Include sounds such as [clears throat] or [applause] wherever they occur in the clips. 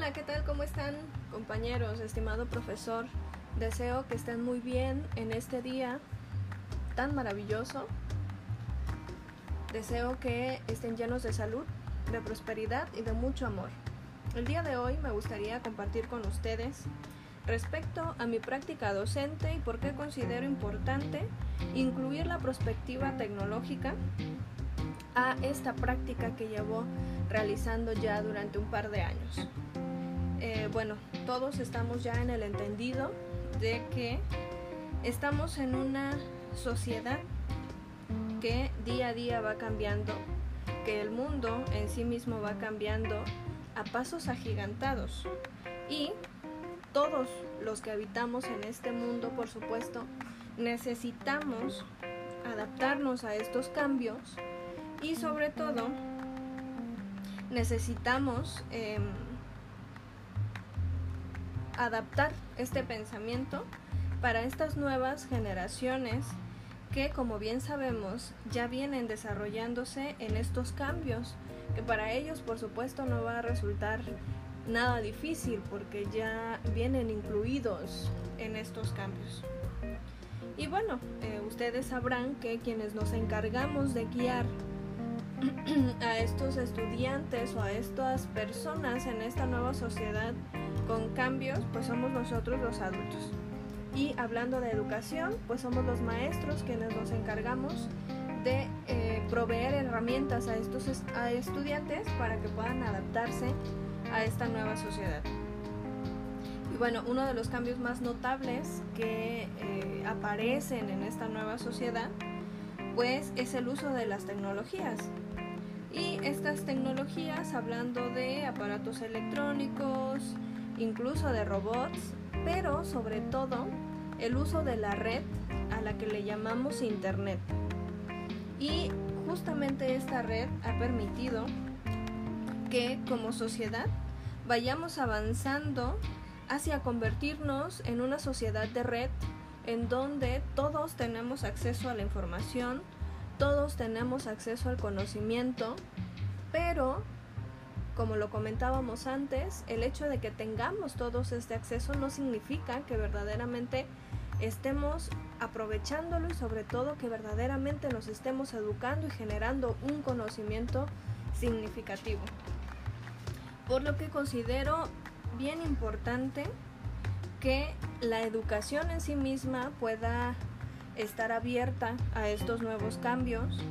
Hola, ¿qué tal? ¿Cómo están compañeros, estimado profesor? Deseo que estén muy bien en este día tan maravilloso. Deseo que estén llenos de salud, de prosperidad y de mucho amor. El día de hoy me gustaría compartir con ustedes respecto a mi práctica docente y por qué considero importante incluir la perspectiva tecnológica a esta práctica que llevo realizando ya durante un par de años. Eh, bueno, todos estamos ya en el entendido de que estamos en una sociedad que día a día va cambiando, que el mundo en sí mismo va cambiando a pasos agigantados. Y todos los que habitamos en este mundo, por supuesto, necesitamos adaptarnos a estos cambios y sobre todo necesitamos em, adaptar este pensamiento para estas nuevas generaciones que como bien sabemos ya vienen desarrollándose en estos cambios, que para ellos por supuesto no va a resultar nada difícil porque ya vienen incluidos en estos cambios. Y bueno, eh, ustedes sabrán que quienes nos encargamos de guiar [clears throat] a estos estudiantes o a estas personas en esta nueva sociedad con cambios, pues somos nosotros los adultos. Y hablando de educación, pues somos los maestros quienes nos encargamos de eh, proveer herramientas a estos a estudiantes para que puedan adaptarse a esta nueva sociedad. Y bueno, uno de los cambios más notables que eh, aparecen en esta nueva sociedad, pues es el uso de las tecnologías. Y estas tecnologías, hablando de aparatos electrónicos, incluso de robots, pero sobre todo el uso de la red a la que le llamamos Internet. Y justamente esta red ha permitido que como sociedad vayamos avanzando hacia convertirnos en una sociedad de red en donde todos tenemos acceso a la información, todos tenemos acceso al conocimiento, pero como lo comentábamos antes, el hecho de que tengamos todos este acceso no significa que verdaderamente estemos aprovechándolo y sobre todo que verdaderamente nos estemos educando y generando un conocimiento significativo. Por lo que considero bien importante que la educación en sí misma pueda estar abierta a estos nuevos cambios,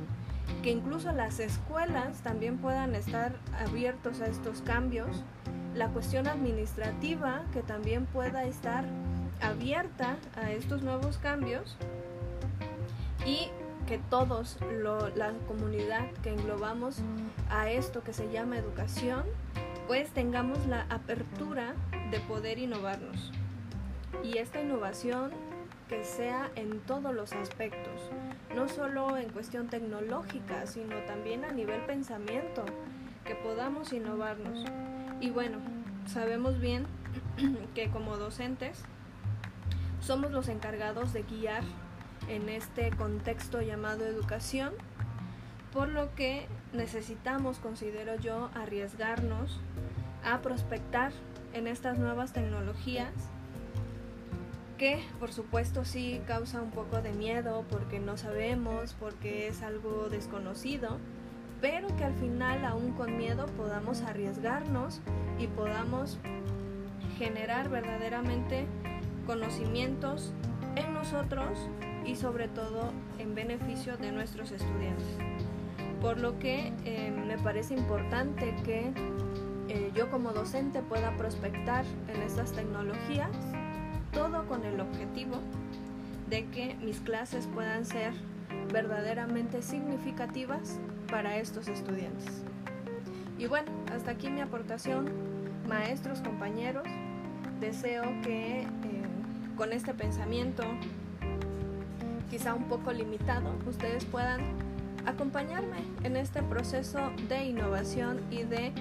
que incluso las escuelas también puedan estar abiertos a estos cambios, la cuestión administrativa que también pueda estar abierta a estos nuevos cambios y que todos, la comunidad que englobamos a esto que se llama educación, pues tengamos la apertura de poder innovarnos. Y esta innovación que sea en todos los aspectos, no solo en cuestión tecnológica, sino también a nivel pensamiento, que podamos innovarnos. Y bueno, sabemos bien [clears throat] que como docentes somos los encargados de guiar en este contexto llamado educación, por lo que necesitamos, considero yo, arriesgarnos a prospectar en estas nuevas tecnologías que por supuesto sí causa un poco de miedo porque no sabemos, porque es algo desconocido, pero que al final aún con miedo podamos arriesgarnos y podamos generar verdaderamente conocimientos en nosotros y sobre todo en beneficio de nuestros estudiantes. Por lo que eh, me parece importante que eh, yo como docente pueda prospectar en estas tecnologías con el objetivo de que mis clases puedan ser verdaderamente significativas para estos estudiantes. Y bueno, hasta aquí mi aportación, maestros, compañeros. Deseo que eh, con este pensamiento, quizá un poco limitado, ustedes puedan acompañarme en este proceso de innovación y de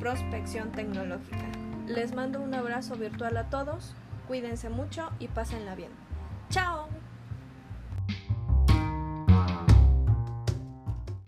prospección tecnológica. Les mando un abrazo virtual a todos. Cuídense mucho y pásenla bien. ¡Chao!